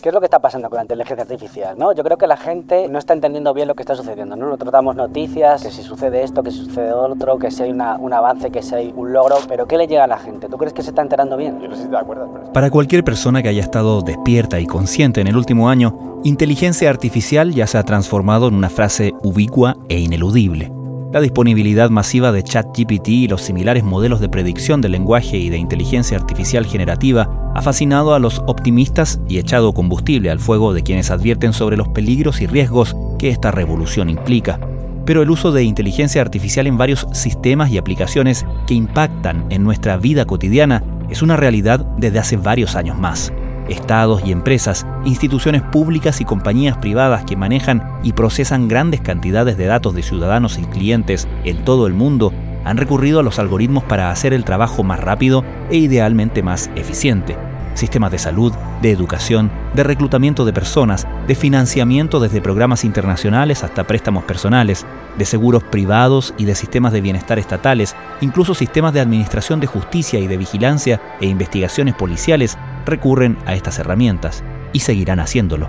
¿Qué es lo que está pasando con la inteligencia artificial? ¿no? Yo creo que la gente no está entendiendo bien lo que está sucediendo. ¿no? Nosotros tratamos noticias, que si sucede esto, que si sucede otro, que si hay una, un avance, que si hay un logro, pero ¿qué le llega a la gente? ¿Tú crees que se está enterando bien? Yo no sé si te acuerdas. Pero... Para cualquier persona que haya estado despierta y consciente en el último año, inteligencia artificial ya se ha transformado en una frase ubicua e ineludible. La disponibilidad masiva de ChatGPT y los similares modelos de predicción del lenguaje y de inteligencia artificial generativa ha fascinado a los optimistas y echado combustible al fuego de quienes advierten sobre los peligros y riesgos que esta revolución implica. Pero el uso de inteligencia artificial en varios sistemas y aplicaciones que impactan en nuestra vida cotidiana es una realidad desde hace varios años más estados y empresas, instituciones públicas y compañías privadas que manejan y procesan grandes cantidades de datos de ciudadanos y clientes en todo el mundo han recurrido a los algoritmos para hacer el trabajo más rápido e idealmente más eficiente. Sistemas de salud, de educación, de reclutamiento de personas, de financiamiento desde programas internacionales hasta préstamos personales, de seguros privados y de sistemas de bienestar estatales, incluso sistemas de administración de justicia y de vigilancia e investigaciones policiales recurren a estas herramientas y seguirán haciéndolo.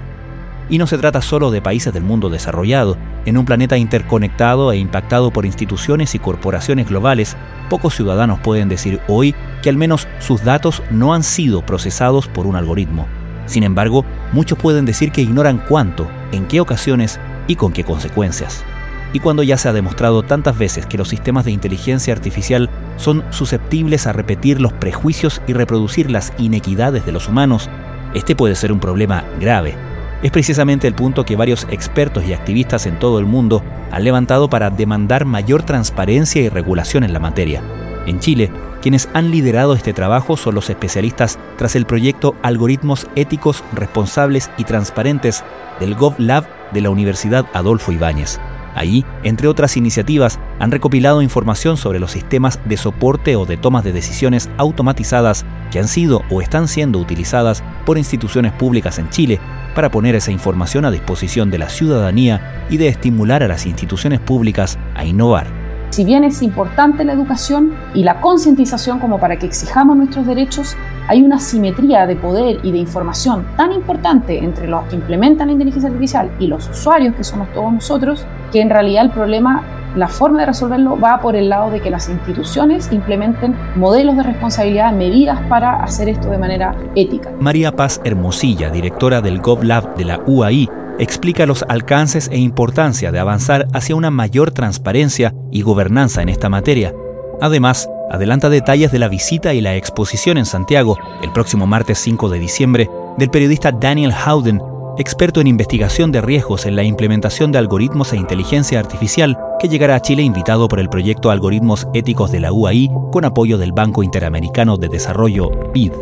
Y no se trata solo de países del mundo desarrollado. En un planeta interconectado e impactado por instituciones y corporaciones globales, pocos ciudadanos pueden decir hoy que al menos sus datos no han sido procesados por un algoritmo. Sin embargo, muchos pueden decir que ignoran cuánto, en qué ocasiones y con qué consecuencias. Y cuando ya se ha demostrado tantas veces que los sistemas de inteligencia artificial son susceptibles a repetir los prejuicios y reproducir las inequidades de los humanos, este puede ser un problema grave. Es precisamente el punto que varios expertos y activistas en todo el mundo han levantado para demandar mayor transparencia y regulación en la materia. En Chile, quienes han liderado este trabajo son los especialistas tras el proyecto Algoritmos Éticos, Responsables y Transparentes del GovLab de la Universidad Adolfo Ibáñez. Ahí, entre otras iniciativas, han recopilado información sobre los sistemas de soporte o de tomas de decisiones automatizadas que han sido o están siendo utilizadas por instituciones públicas en Chile para poner esa información a disposición de la ciudadanía y de estimular a las instituciones públicas a innovar. Si bien es importante la educación y la concientización como para que exijamos nuestros derechos, hay una simetría de poder y de información tan importante entre los que implementan la inteligencia artificial y los usuarios, que somos todos nosotros, que en realidad el problema, la forma de resolverlo va por el lado de que las instituciones implementen modelos de responsabilidad, medidas para hacer esto de manera ética. María Paz Hermosilla, directora del GovLab de la UAI, explica los alcances e importancia de avanzar hacia una mayor transparencia y gobernanza en esta materia. Además, adelanta detalles de la visita y la exposición en Santiago el próximo martes 5 de diciembre del periodista Daniel Howden, experto en investigación de riesgos en la implementación de algoritmos e inteligencia artificial, que llegará a Chile invitado por el proyecto Algoritmos Éticos de la UAI con apoyo del Banco Interamericano de Desarrollo, BID.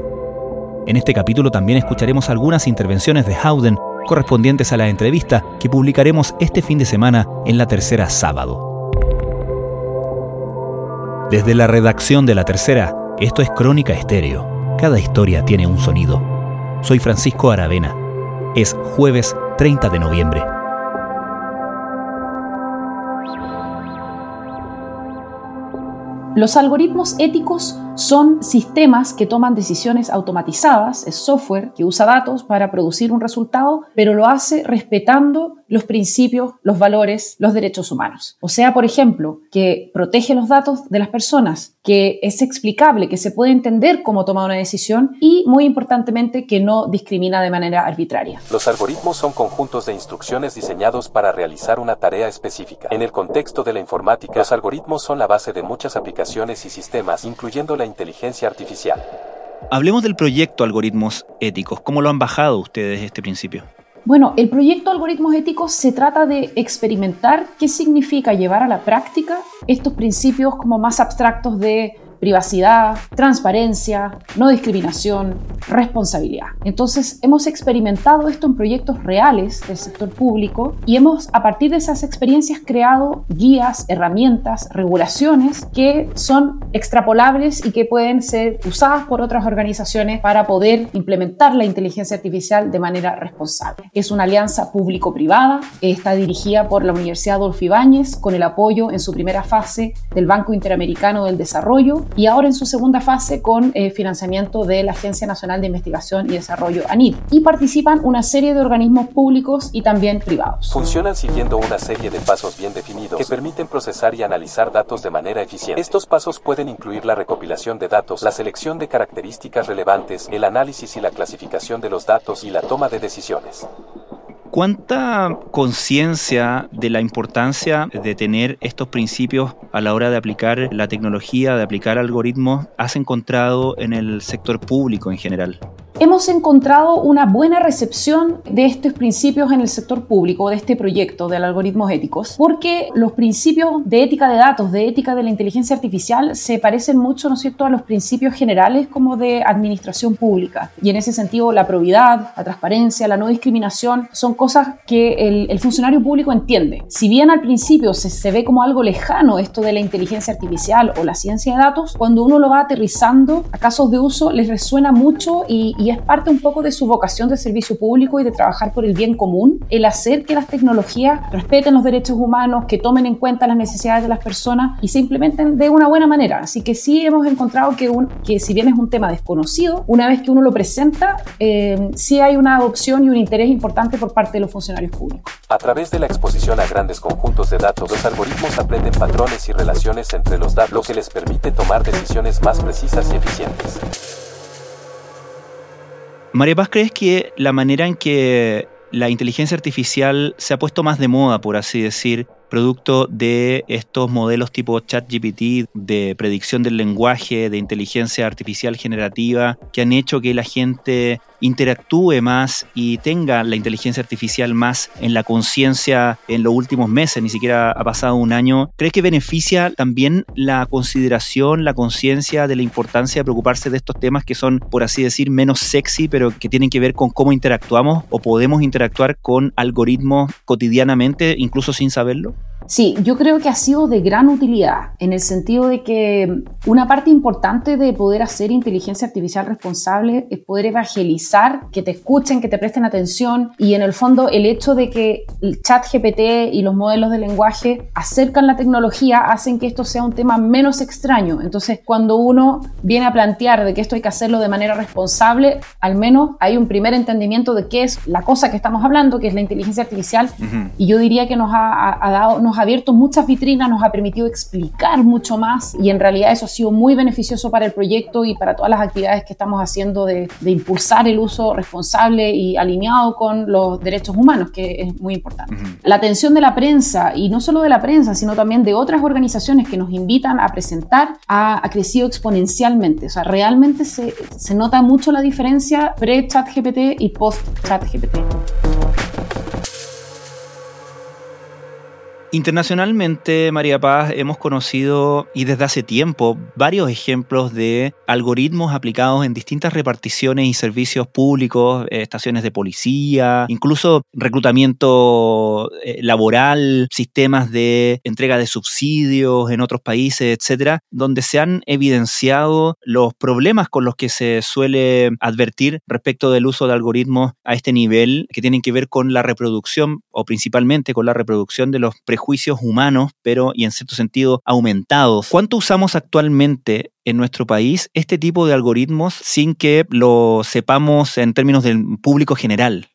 En este capítulo también escucharemos algunas intervenciones de Howden correspondientes a la entrevista que publicaremos este fin de semana en la tercera sábado. Desde la redacción de la tercera, esto es Crónica Estéreo. Cada historia tiene un sonido. Soy Francisco Aravena. Es jueves 30 de noviembre. Los algoritmos éticos son sistemas que toman decisiones automatizadas, es software que usa datos para producir un resultado, pero lo hace respetando los principios, los valores, los derechos humanos. O sea, por ejemplo, que protege los datos de las personas, que es explicable, que se puede entender cómo toma una decisión y, muy importantemente, que no discrimina de manera arbitraria. Los algoritmos son conjuntos de instrucciones diseñados para realizar una tarea específica. En el contexto de la informática, los algoritmos son la base de muchas aplicaciones y sistemas, incluyendo la inteligencia artificial. Hablemos del proyecto Algoritmos Éticos. ¿Cómo lo han bajado ustedes este principio? Bueno, el proyecto Algoritmos Éticos se trata de experimentar qué significa llevar a la práctica estos principios como más abstractos de privacidad, transparencia, no discriminación, responsabilidad. Entonces, hemos experimentado esto en proyectos reales del sector público y hemos, a partir de esas experiencias, creado guías, herramientas, regulaciones que son extrapolables y que pueden ser usadas por otras organizaciones para poder implementar la inteligencia artificial de manera responsable. Es una alianza público-privada, está dirigida por la Universidad Adolfo Ibáñez con el apoyo en su primera fase del Banco Interamericano del Desarrollo y ahora en su segunda fase con eh, financiamiento de la Agencia Nacional de Investigación y Desarrollo ANID. Y participan una serie de organismos públicos y también privados. Funcionan siguiendo una serie de pasos bien definidos que permiten procesar y analizar datos de manera eficiente. Estos pasos pueden incluir la recopilación de datos, la selección de características relevantes, el análisis y la clasificación de los datos y la toma de decisiones. ¿Cuánta conciencia de la importancia de tener estos principios a la hora de aplicar la tecnología, de aplicar algoritmos, has encontrado en el sector público en general? Hemos encontrado una buena recepción de estos principios en el sector público, de este proyecto de algoritmos éticos, porque los principios de ética de datos, de ética de la inteligencia artificial, se parecen mucho, ¿no es cierto?, a los principios generales como de administración pública. Y en ese sentido, la probidad, la transparencia, la no discriminación son cosas que el, funcionario público entiende. Si bien al principio se, se ve como algo lejano esto de la inteligencia artificial o la ciencia de datos, cuando uno lo va aterrizando a casos de uso, les resuena mucho y y es parte un poco de su vocación de servicio público y de trabajar por el bien común, el hacer que las tecnologías respeten los derechos humanos, que tomen en cuenta las necesidades de las personas y se implementen de una buena manera. Así que sí hemos encontrado que, un, que si bien es un tema desconocido, una vez que uno lo presenta, eh, sí hay una adopción y un interés importante por parte de los funcionarios públicos. A través de la exposición a grandes conjuntos de datos, los algoritmos aprenden patrones y relaciones entre los datos, lo que les permite tomar decisiones más precisas y eficientes. María Paz, ¿crees que la manera en que la inteligencia artificial se ha puesto más de moda, por así decir, producto de estos modelos tipo ChatGPT de predicción del lenguaje, de inteligencia artificial generativa, que han hecho que la gente interactúe más y tenga la inteligencia artificial más en la conciencia en los últimos meses, ni siquiera ha pasado un año. ¿Crees que beneficia también la consideración, la conciencia de la importancia de preocuparse de estos temas que son, por así decir, menos sexy, pero que tienen que ver con cómo interactuamos o podemos interactuar con algoritmos cotidianamente, incluso sin saberlo? Sí, yo creo que ha sido de gran utilidad en el sentido de que una parte importante de poder hacer inteligencia artificial responsable es poder evangelizar, que te escuchen, que te presten atención y en el fondo el hecho de que el chat GPT y los modelos de lenguaje acercan la tecnología hacen que esto sea un tema menos extraño. Entonces, cuando uno viene a plantear de que esto hay que hacerlo de manera responsable, al menos hay un primer entendimiento de qué es la cosa que estamos hablando, que es la inteligencia artificial y yo diría que nos ha, ha dado, nos ha abierto muchas vitrinas, nos ha permitido explicar mucho más y en realidad eso ha sido muy beneficioso para el proyecto y para todas las actividades que estamos haciendo de, impulsar el uso responsable y alineado con los derechos humanos, que es muy importante. La atención de la prensa y no solo de la prensa, sino también de otras organizaciones que nos invitan a presentar ha, ha crecido exponencialmente. O sea, realmente se, se nota mucho la diferencia pre-chat GPT y post-chat Internacionalmente, María Paz, hemos conocido y desde hace tiempo varios ejemplos de algoritmos aplicados en distintas reparticiones y servicios públicos, eh, estaciones de policía, incluso reclutamiento eh, laboral, sistemas de entrega de subsidios en otros países, etcétera, donde se han evidenciado los problemas con los que se suele advertir respecto del uso de algoritmos a este nivel que tienen que ver con la reproducción o principalmente con la reproducción de los prejuicios humanos, pero y en cierto sentido aumentados. ¿Cuánto usamos actualmente en nuestro país este tipo de algoritmos sin que lo sepamos en términos del público general?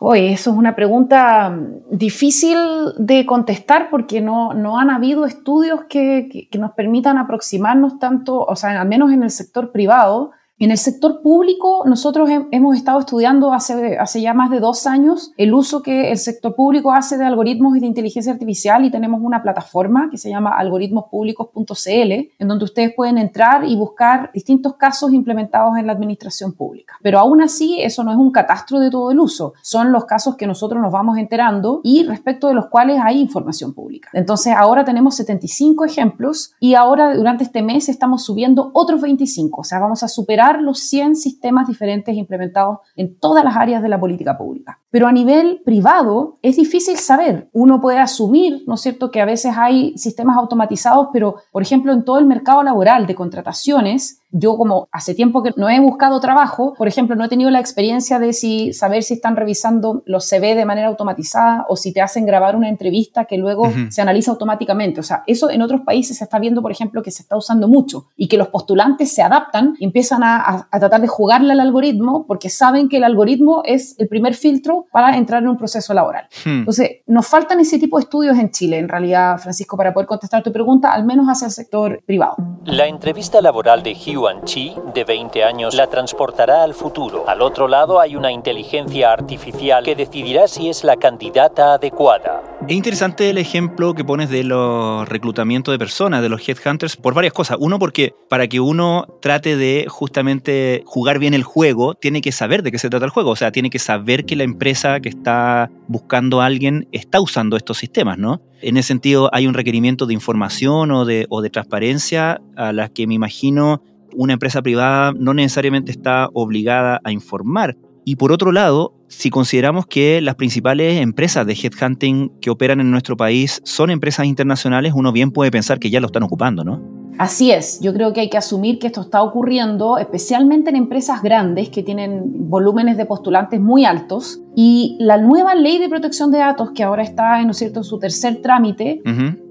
Oye, eso es una pregunta difícil de contestar porque no, no han habido estudios que, que, nos permitan aproximarnos tanto, o sea, al menos en el sector privado, en el sector público, nosotros hemos estado estudiando hace, hace ya más de dos años el uso que el sector público hace de algoritmos y de inteligencia artificial y tenemos una plataforma que se llama algoritmospúblicos.cl en donde ustedes pueden entrar y buscar distintos casos implementados en la administración pública. Pero aún así, eso no es un catastro de todo el uso, son los casos que nosotros nos vamos enterando y respecto de los cuales hay información pública. Entonces, ahora tenemos 75 ejemplos y ahora durante este mes estamos subiendo otros 25, o sea, vamos a superar los 100 sistemas diferentes implementados en todas las áreas de la política pública. Pero a nivel privado es difícil saber. Uno puede asumir, ¿no es cierto?, que a veces hay sistemas automatizados, pero, por ejemplo, en todo el mercado laboral de contrataciones, yo como hace tiempo que no he buscado trabajo, por ejemplo, no he tenido la experiencia de si saber si están revisando los CV de manera automatizada o si te hacen grabar una entrevista que luego se analiza automáticamente. O sea, eso en otros países se está viendo, por ejemplo, que se está usando mucho y que los postulantes se adaptan y empiezan a, tratar de jugarle al algoritmo porque saben que el algoritmo es el primer filtro para entrar en un proceso laboral. Hmm. Entonces, nos faltan ese tipo de estudios en Chile, en realidad, Francisco, para poder contestar tu pregunta, al menos hacia el sector privado. La entrevista laboral de Hyuan Chi, de 20 años, la transportará al futuro. Al otro lado hay una inteligencia artificial que decidirá si es la candidata adecuada. Es interesante el ejemplo que pones de los reclutamientos de personas, de los headhunters, por varias cosas. Uno, porque para que uno trate de justamente jugar bien el juego, tiene que saber de qué se trata el juego. O sea, tiene que saber que la empresa que está buscando a alguien está usando estos sistemas, ¿no? En ese sentido, hay un requerimiento de información o de, o de transparencia a las que me imagino una empresa privada no necesariamente está obligada a informar. Y por otro lado, si consideramos que las principales empresas de headhunting que operan en nuestro país son empresas internacionales, uno bien puede pensar que ya lo están ocupando, ¿no? Así es, yo creo que hay que asumir que esto está ocurriendo especialmente en empresas grandes que tienen volúmenes de postulantes muy altos y la nueva ley de protección de datos que ahora está ¿no es cierto? en su tercer trámite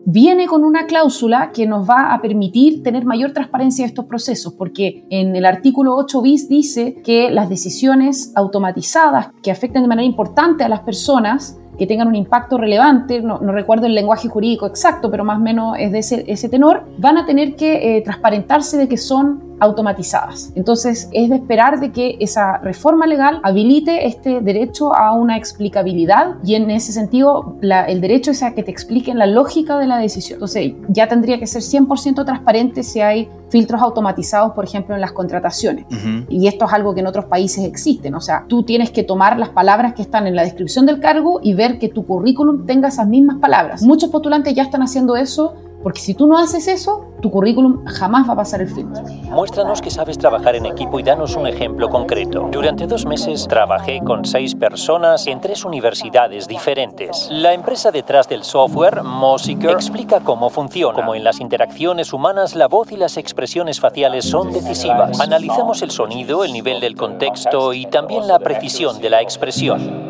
viene con una cláusula que nos va a permitir tener mayor transparencia de estos procesos porque en el artículo 8 bis dice que las decisiones automatizadas que afecten de manera importante a las personas que tengan un impacto relevante, no, recuerdo el lenguaje jurídico exacto, pero más o menos es de ese, tenor, van a tener que eh, transparentarse de que son automatizadas. Entonces, es de esperar de que esa reforma legal habilite este derecho a una explicabilidad y en ese sentido el derecho es a que te expliquen la lógica de la decisión. Entonces, ya tendría que ser 100% transparente si hay filtros automatizados, por ejemplo, en las contrataciones. Y esto es algo que en otros países existen. O sea, tú tienes que tomar las palabras que están en la descripción del cargo y ver que tu currículum tenga esas mismas palabras. Muchos postulantes ya están haciendo eso porque si tú no haces eso, tu currículum jamás va a pasar el filtro. Muéstranos que sabes trabajar en equipo y danos un ejemplo concreto. Durante dos meses trabajé con seis personas en tres universidades diferentes. La empresa detrás del software, Mosiker, explica cómo funciona. Como en las interacciones humanas, la voz y las expresiones faciales son decisivas. Analizamos el sonido, el nivel del contexto y también la precisión de la expresión.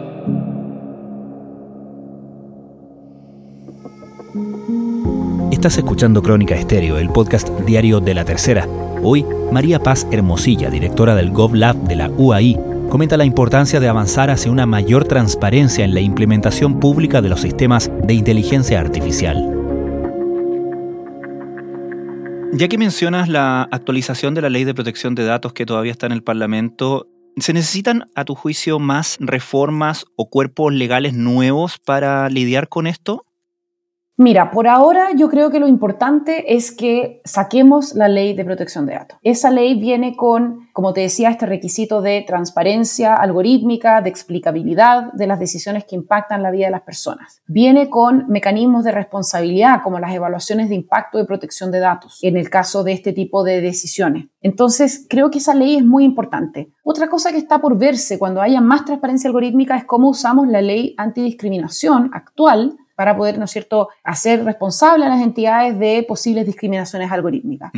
Estás escuchando Crónica Estéreo, el podcast diario de la tercera. Hoy, María Paz Hermosilla, directora del GovLab de la UAI, comenta la importancia de avanzar hacia una mayor transparencia en la implementación pública de los sistemas de inteligencia artificial. Ya que mencionas la actualización de la ley de protección de datos que todavía está en el Parlamento, ¿se necesitan, a tu juicio, más reformas o cuerpos legales nuevos para lidiar con esto? Mira, por ahora yo creo que lo importante es que saquemos la ley de protección de datos. Esa ley viene con, como te decía, este requisito de transparencia algorítmica, de explicabilidad de las decisiones que impactan la vida de las personas. Viene con mecanismos de responsabilidad, como las evaluaciones de impacto de protección de datos, en el caso de este tipo de decisiones. Entonces, creo que esa ley es muy importante. Otra cosa que está por verse cuando haya más transparencia algorítmica es cómo usamos la ley antidiscriminación actual para poder, ¿no es cierto?, hacer responsable a las entidades de posibles discriminaciones algorítmicas.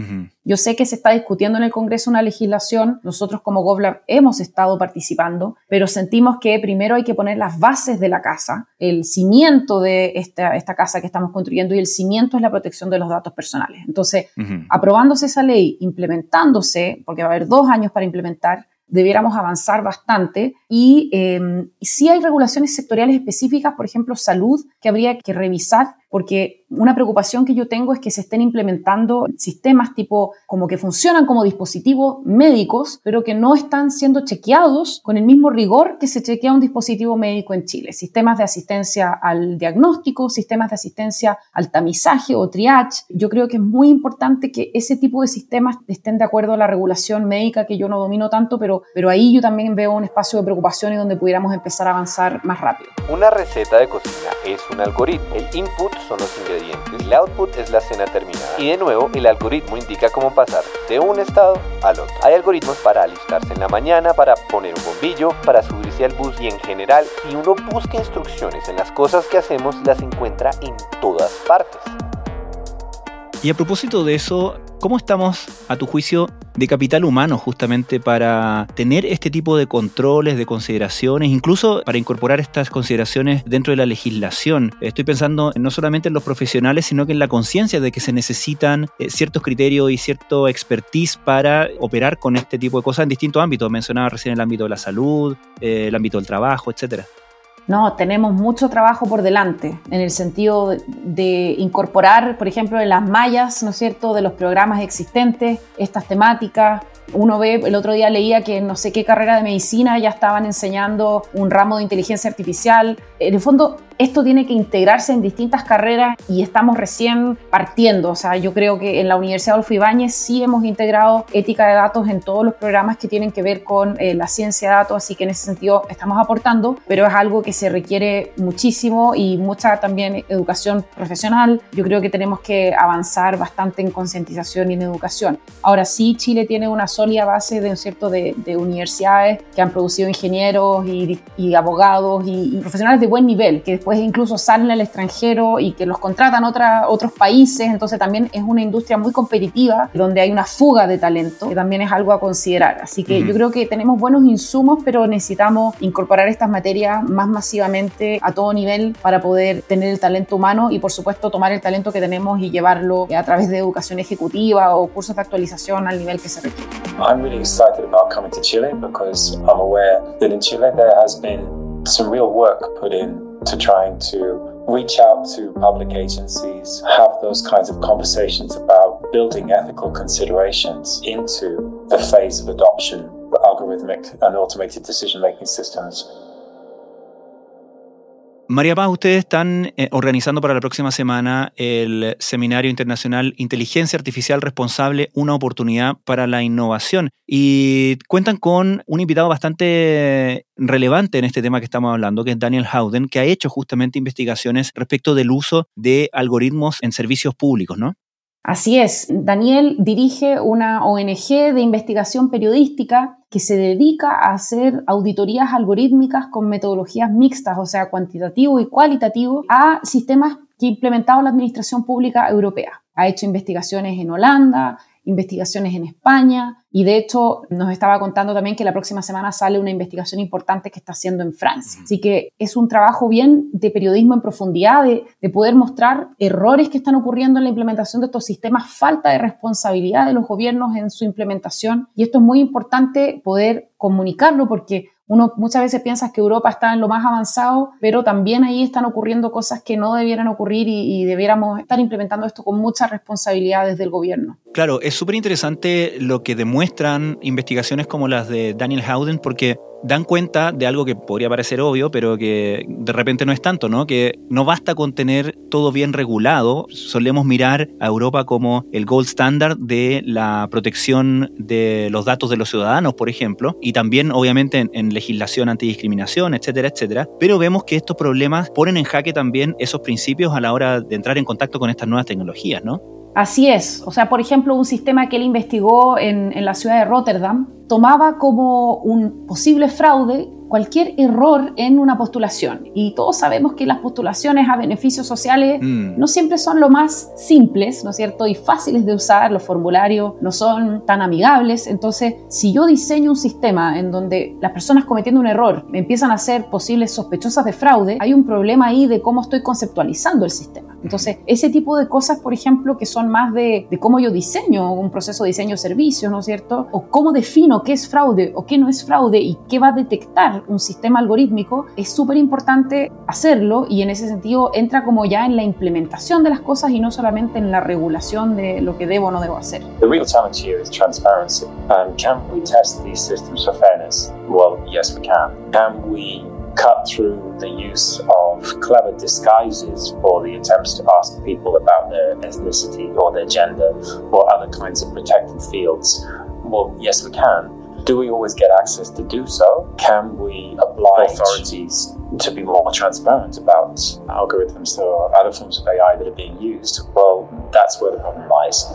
Yo sé que se está discutiendo en el Congreso una legislación, nosotros como GovLab hemos estado participando, pero sentimos que primero hay que poner las bases de la casa, el cimiento de esta, esta casa que estamos construyendo y el cimiento es la protección de los datos personales. Entonces, aprobándose esa ley, implementándose, porque va a haber dos años para implementar, debiéramos avanzar bastante. Y eh, sí hay regulaciones sectoriales específicas, por ejemplo, salud, que habría que revisar porque una preocupación que yo tengo es que se estén implementando sistemas tipo como que funcionan como dispositivos médicos, pero que no están siendo chequeados con el mismo rigor que se chequea un dispositivo médico en Chile. Sistemas de asistencia al diagnóstico, sistemas de asistencia al tamizaje o triage. Yo creo que es muy importante que ese tipo de sistemas estén de acuerdo a la regulación médica que yo no domino tanto, pero, pero ahí yo también veo un espacio de preocupación y donde pudiéramos empezar a avanzar más rápido. Una receta de cocina es un algoritmo. El input son los ingredientes, el output es la cena terminada y de nuevo el algoritmo indica cómo pasar de un estado al otro. Hay algoritmos para alistarse en la mañana, para poner un bombillo, para subirse al bus y en general, si uno busca instrucciones en las cosas que hacemos, las encuentra en todas partes. Y a propósito de eso, ¿cómo estamos, a tu juicio, de capital humano justamente para tener este tipo de controles, de consideraciones, incluso para incorporar estas consideraciones dentro de la legislación? Estoy pensando no solamente en los profesionales, sino que en la conciencia de que se necesitan eh, ciertos criterios y cierto expertise para operar con este tipo de cosas en distintos ámbitos. Mencionaba recién el ámbito de la salud, eh, el ámbito del trabajo, etcétera. No, tenemos mucho trabajo por delante en el sentido de, incorporar, por ejemplo, en las mallas, ¿no es cierto?, de los programas existentes, estas temáticas. Uno ve, el otro día leía que no sé qué carrera de medicina ya estaban enseñando un ramo de inteligencia artificial. En el fondo, esto tiene que integrarse en distintas carreras y estamos recién partiendo. O sea, yo creo que en la Universidad Adolfo Ibáñez sí hemos integrado ética de datos en todos los programas que tienen que ver con eh, la ciencia de datos, así que en ese sentido estamos aportando, pero es algo que se requiere muchísimo y mucha también educación profesional. Yo creo que tenemos que avanzar bastante en concientización y en educación. Ahora sí, Chile tiene una sólida base de, ¿cierto? de, universidades que han producido ingenieros y, abogados y, y profesionales de buen nivel, que después pues incluso salen al extranjero y que los contratan otra, otros países, entonces también es una industria muy competitiva donde hay una fuga de talento, que también es algo a considerar. Así que yo creo que tenemos buenos insumos, pero necesitamos incorporar estas materias más masivamente a todo nivel para poder tener el talento humano y por supuesto tomar el talento que tenemos y llevarlo a través de educación ejecutiva o cursos de actualización al nivel que se requiere. I'm really excited about coming to Chile because I'm aware that in Chile there has been some real work put in to trying to reach out to public agencies, have those kinds of conversations about building ethical considerations into the phase of adoption of algorithmic and automated decision making systems. María Paz, ustedes están eh, organizando para la próxima semana el Seminario Internacional Inteligencia Artificial Responsable, una oportunidad para la innovación. Y cuentan con un invitado bastante relevante en este tema que estamos hablando, que es Daniel Howden, que ha hecho justamente investigaciones respecto del uso de algoritmos en servicios públicos, ¿no? Así es, Daniel dirige una ONG de investigación periodística que se dedica a hacer auditorías algorítmicas con metodologías mixtas, o sea, cuantitativo y cualitativo, a sistemas que ha implementado la Administración Pública Europea. Ha hecho investigaciones en Holanda, investigaciones en España y de hecho nos estaba contando también que la próxima semana sale una investigación importante que está haciendo en Francia. Así que es un trabajo bien de periodismo en profundidad, de, de poder mostrar errores que están ocurriendo en la implementación de estos sistemas, falta de responsabilidad de los gobiernos en su implementación y esto es muy importante poder comunicarlo porque uno muchas veces piensa que Europa está en lo más avanzado, pero también ahí están ocurriendo cosas que no debieran ocurrir y, debiéramos estar implementando esto con mucha responsabilidad desde el gobierno. Claro, es súper interesante lo que demuestran investigaciones como las de Daniel Howden, porque dan cuenta de algo que podría parecer obvio, pero que de repente no es tanto, ¿no? Que no basta con tener todo bien regulado, solemos mirar a Europa como el gold standard de la protección de los datos de los ciudadanos, por ejemplo, y también obviamente en, legislación antidiscriminación, etcétera, etcétera, pero vemos que estos problemas ponen en jaque también esos principios a la hora de entrar en contacto con estas nuevas tecnologías, ¿no? Así es. O sea, por ejemplo, un sistema que él investigó en, en la ciudad de Rotterdam tomaba como un posible fraude cualquier error en una postulación. Y todos sabemos que las postulaciones a beneficios sociales mm. no siempre son lo más simples, ¿no es cierto? Y fáciles de usar, los formularios no son tan amigables. Entonces, si yo diseño un sistema en donde las personas cometiendo un error empiezan a ser posibles sospechosas de fraude, hay un problema ahí de cómo estoy conceptualizando el sistema. Entonces, ese tipo de cosas, por ejemplo, que son más de, de cómo yo diseño un proceso de diseño de servicios, ¿no es cierto? O cómo defino qué es fraude o qué no es fraude y qué va a detectar un sistema algorítmico, es súper importante hacerlo y en ese sentido entra como ya en la implementación de las cosas y no solamente en la regulación de lo que debo o no debo hacer. The real challenge here is transparency. And can we test these systems for fairness? Well, yes, we can. Can we cut through the use of clever disguises for the attempts to ask people about their ethnicity or their gender or other kinds of protected fields? Well, yes, we can. Do we always get access to do so? Can we oblige authorities to be more transparent about algorithms or other forms of AI that are being used? Well, that's where the problem lies.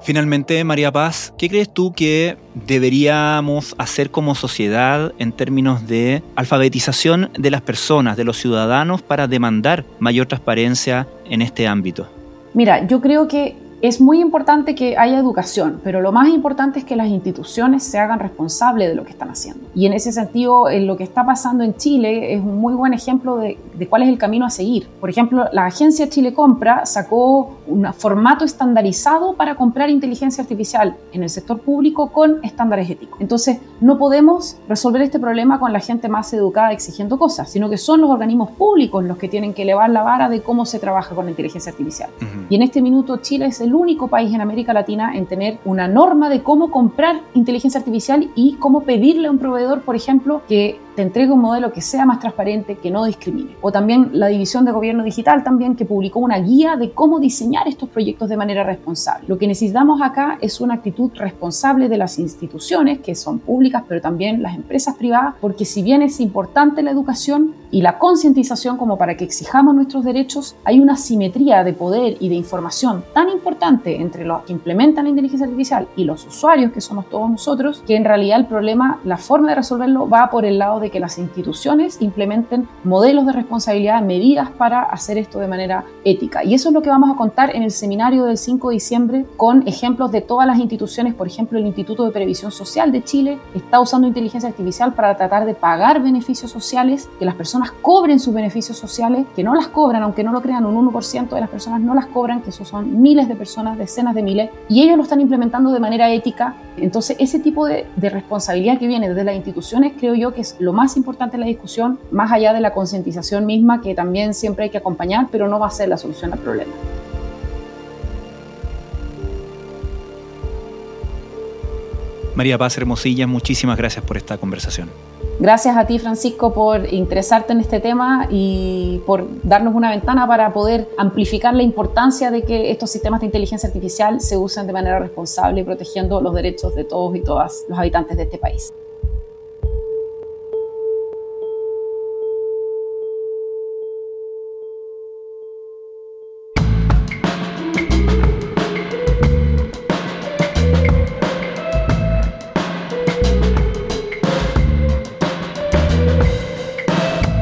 Finalmente, María Paz, ¿qué crees tú que deberíamos hacer como sociedad en términos de alfabetización de las personas, de los ciudadanos, para demandar mayor transparencia en este ámbito? Mira, yo creo que es muy importante que haya educación, pero lo más importante es que las instituciones se hagan responsables de lo que están haciendo. Y en ese sentido, en lo que está pasando en Chile es un muy buen ejemplo de, de cuál es el camino a seguir. Por ejemplo, la agencia Chile Compra sacó un formato estandarizado para comprar inteligencia artificial en el sector público con estándares éticos. Entonces, no podemos resolver este problema con la gente más educada exigiendo cosas, sino que son los organismos públicos los que tienen que elevar la vara de cómo se trabaja con la inteligencia artificial. Uh -huh. Y en este minuto Chile es el único país en América Latina en tener una norma de cómo comprar inteligencia artificial y cómo pedirle a un proveedor, por ejemplo, que te entregue un modelo que sea más transparente, que no discrimine. O también la División de Gobierno Digital también que publicó una guía de cómo diseñar estos proyectos de manera responsable. Lo que necesitamos acá es una actitud responsable de las instituciones que son públicas, pero también las empresas privadas, porque si bien es importante la educación y la concientización como para que exijamos nuestros derechos, hay una simetría de poder y de información tan importante entre los que implementan la inteligencia artificial y los usuarios, que somos todos nosotros, que en realidad el problema, la forma de resolverlo va por el lado de que las instituciones implementen modelos de responsabilidad, medidas para hacer esto de manera ética. Y eso es lo que vamos a contar en el seminario del 5 de diciembre con ejemplos de todas las instituciones. Por ejemplo, el Instituto de Previsión Social de Chile está usando inteligencia artificial para tratar de pagar beneficios sociales, que las personas cobren sus beneficios sociales, que no las cobran, aunque no lo crean, un 1% de las personas no las cobran, que eso son miles de personas, decenas de miles, y ellos lo están implementando de manera ética. Entonces, ese tipo de, de responsabilidad que viene desde las instituciones creo yo que es lo más importante en la discusión, más allá de la concientización misma, que también siempre hay que acompañar, pero no va a ser la solución al problema. María Paz Hermosilla, muchísimas gracias por esta conversación. Gracias a ti, Francisco, por interesarte en este tema y por darnos una ventana para poder amplificar la importancia de que estos sistemas de inteligencia artificial se usen de manera responsable y protegiendo los derechos de todos y todas los habitantes de este país.